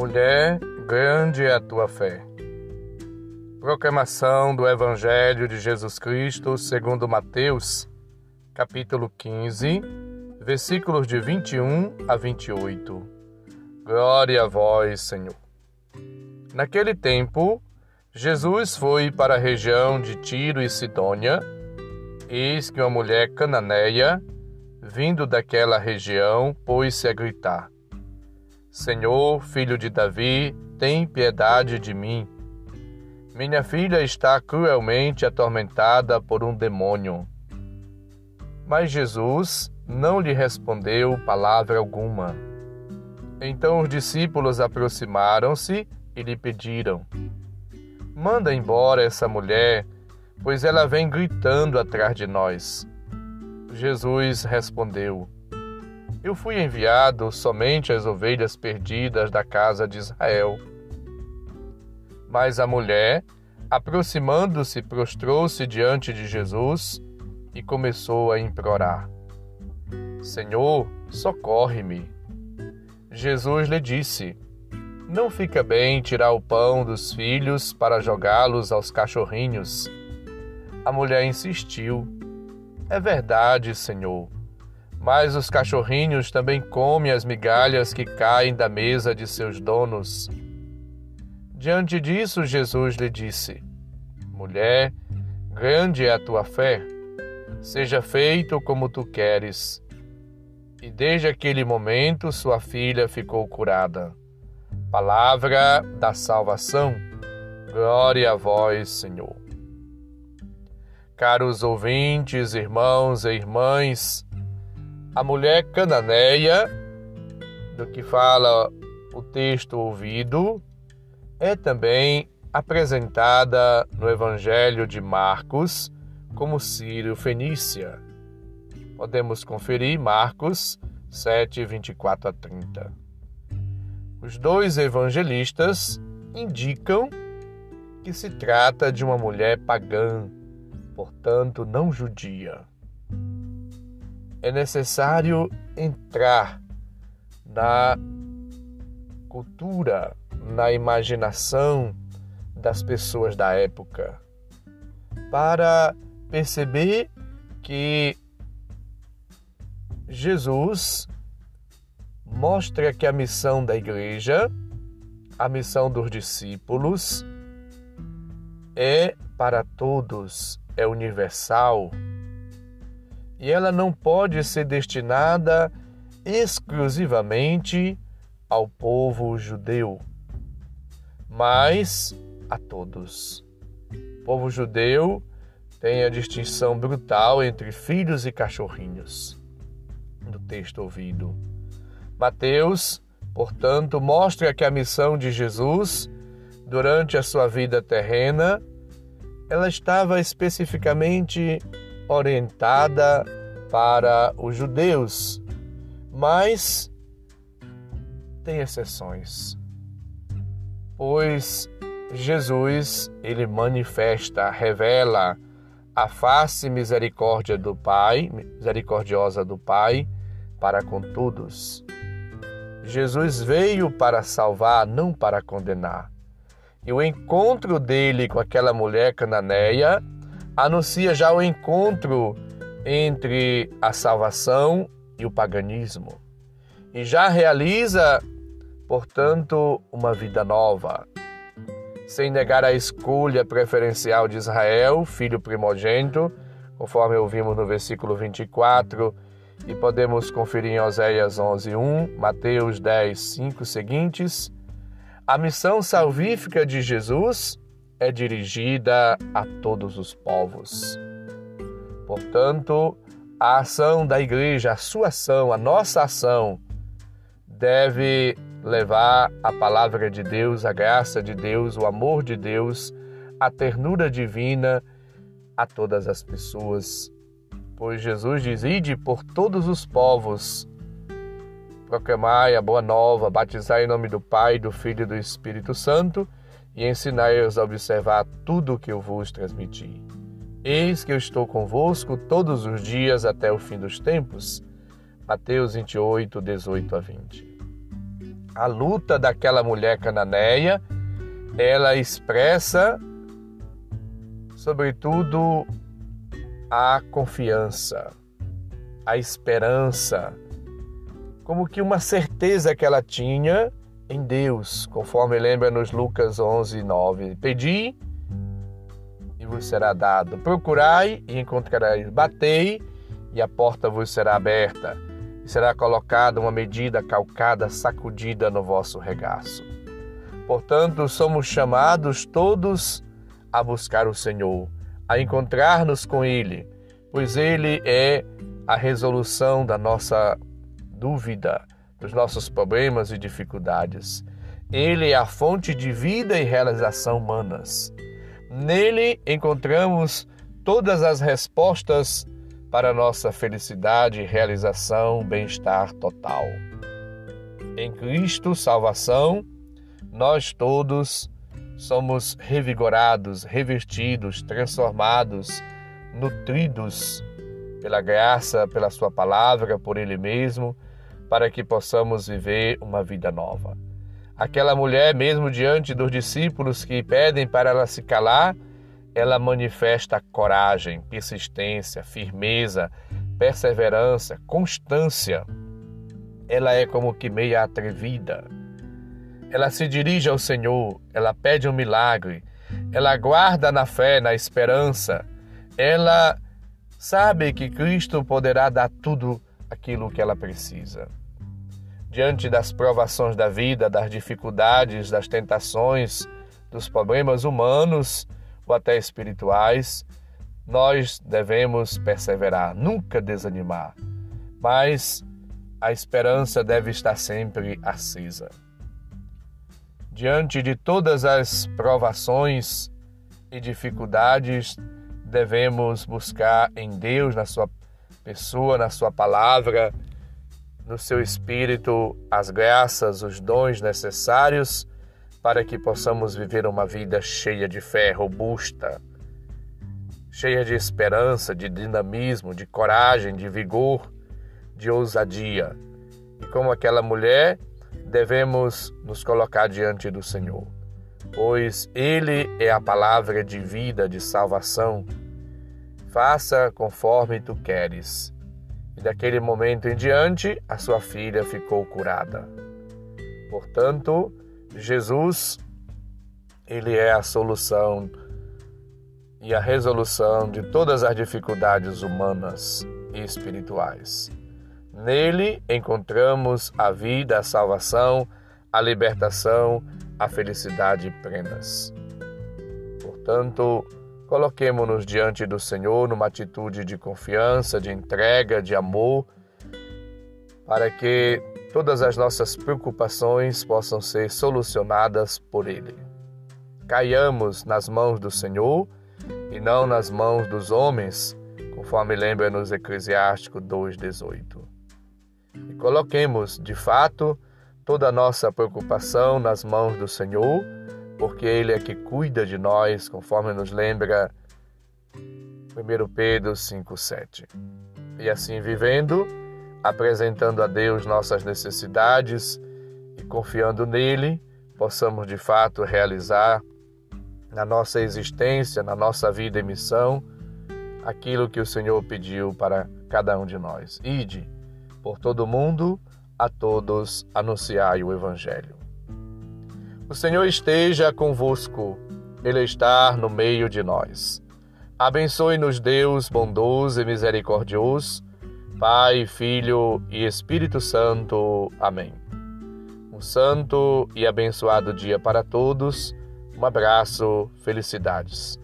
Mulher, grande é a tua fé. Proclamação do Evangelho de Jesus Cristo segundo Mateus, capítulo 15, versículos de 21 a 28. Glória a vós, Senhor. Naquele tempo, Jesus foi para a região de Tiro e Sidônia. Eis que uma mulher cananeia, vindo daquela região, pôs-se a gritar: Senhor, filho de Davi, tem piedade de mim. Minha filha está cruelmente atormentada por um demônio. Mas Jesus não lhe respondeu palavra alguma. Então os discípulos aproximaram-se e lhe pediram: Manda embora essa mulher, pois ela vem gritando atrás de nós. Jesus respondeu: eu fui enviado somente às ovelhas perdidas da casa de Israel. Mas a mulher, aproximando-se, prostrou-se diante de Jesus e começou a implorar: Senhor, socorre-me. Jesus lhe disse: Não fica bem tirar o pão dos filhos para jogá-los aos cachorrinhos. A mulher insistiu: É verdade, Senhor mas os cachorrinhos também comem as migalhas que caem da mesa de seus donos. Diante disso, Jesus lhe disse: Mulher, grande é a tua fé, seja feito como tu queres. E desde aquele momento sua filha ficou curada. Palavra da salvação. Glória a vós, Senhor. Caros ouvintes, irmãos e irmãs, a mulher cananeia, do que fala o texto ouvido, é também apresentada no Evangelho de Marcos como Sírio Fenícia. Podemos conferir Marcos 7, 24 a 30. Os dois evangelistas indicam que se trata de uma mulher pagã, portanto não judia é necessário entrar na cultura, na imaginação das pessoas da época. Para perceber que Jesus mostra que a missão da igreja, a missão dos discípulos, é para todos, é universal e ela não pode ser destinada exclusivamente ao povo judeu, mas a todos. O povo judeu tem a distinção brutal entre filhos e cachorrinhos, no texto ouvido. Mateus, portanto, mostra que a missão de Jesus durante a sua vida terrena, ela estava especificamente orientada para os judeus, mas tem exceções. Pois Jesus, ele manifesta, revela a face misericórdia do Pai, misericordiosa do Pai para com todos. Jesus veio para salvar, não para condenar. E o encontro dele com aquela mulher cananeia anuncia já o encontro entre a salvação e o paganismo e já realiza, portanto, uma vida nova. Sem negar a escolha preferencial de Israel, filho primogênito, conforme ouvimos no versículo 24, e podemos conferir em Oséias 11:1, Mateus 10:5 seguintes, a missão salvífica de Jesus é dirigida a todos os povos. Portanto, a ação da igreja, a sua ação, a nossa ação, deve levar a palavra de Deus, a graça de Deus, o amor de Deus, a ternura divina a todas as pessoas. Pois Jesus diz: Ide por todos os povos, proclamai a boa nova, batizai em nome do Pai, do Filho e do Espírito Santo e ensinai-os a observar tudo o que eu vos transmiti. Eis que eu estou convosco todos os dias até o fim dos tempos. Mateus 28, 18 a 20. A luta daquela mulher cananeia, ela expressa, sobretudo, a confiança, a esperança, como que uma certeza que ela tinha em Deus, conforme lembra nos Lucas 11, 9. Pedi e vos será dado, procurai e encontrareis, batei e a porta vos será aberta, e será colocada uma medida calcada, sacudida no vosso regaço. Portanto, somos chamados todos a buscar o Senhor, a encontrar-nos com Ele, pois Ele é a resolução da nossa dúvida, dos nossos problemas e dificuldades. Ele é a fonte de vida e realização humanas. Nele encontramos todas as respostas para nossa felicidade, realização, bem-estar total. Em Cristo, salvação, nós todos somos revigorados, revestidos, transformados, nutridos pela graça, pela Sua palavra, por Ele mesmo, para que possamos viver uma vida nova. Aquela mulher, mesmo diante dos discípulos que pedem para ela se calar, ela manifesta coragem, persistência, firmeza, perseverança, constância. Ela é como que meia atrevida. Ela se dirige ao Senhor, ela pede um milagre, ela guarda na fé, na esperança, ela sabe que Cristo poderá dar tudo aquilo que ela precisa. Diante das provações da vida, das dificuldades, das tentações, dos problemas humanos, ou até espirituais, nós devemos perseverar, nunca desanimar, mas a esperança deve estar sempre acesa. Diante de todas as provações e dificuldades, devemos buscar em Deus, na Sua pessoa, na Sua palavra, no Seu Espírito, as graças, os dons necessários para que possamos viver uma vida cheia de fé, robusta, cheia de esperança, de dinamismo, de coragem, de vigor, de ousadia. E como aquela mulher, devemos nos colocar diante do Senhor, pois Ele é a palavra de vida, de salvação. Faça conforme tu queres. E daquele momento em diante, a sua filha ficou curada. Portanto, Jesus, ele é a solução e a resolução de todas as dificuldades humanas e espirituais. Nele encontramos a vida, a salvação, a libertação, a felicidade plenas. Portanto, coloquemo-nos diante do Senhor numa atitude de confiança, de entrega, de amor, para que todas as nossas preocupações possam ser solucionadas por Ele. Caiamos nas mãos do Senhor e não nas mãos dos homens, conforme lembra nos Eclesiástico 2,18. E coloquemos, de fato, toda a nossa preocupação nas mãos do Senhor, porque Ele é que cuida de nós, conforme nos lembra 1 Pedro 5,7. E assim vivendo, apresentando a Deus nossas necessidades e confiando nele, possamos de fato realizar na nossa existência, na nossa vida e missão, aquilo que o Senhor pediu para cada um de nós. Ide por todo o mundo, a todos anunciai o Evangelho. O Senhor esteja convosco, Ele está no meio de nós. Abençoe-nos, Deus bondoso e misericordioso Pai, Filho e Espírito Santo. Amém. Um santo e abençoado dia para todos. Um abraço, felicidades.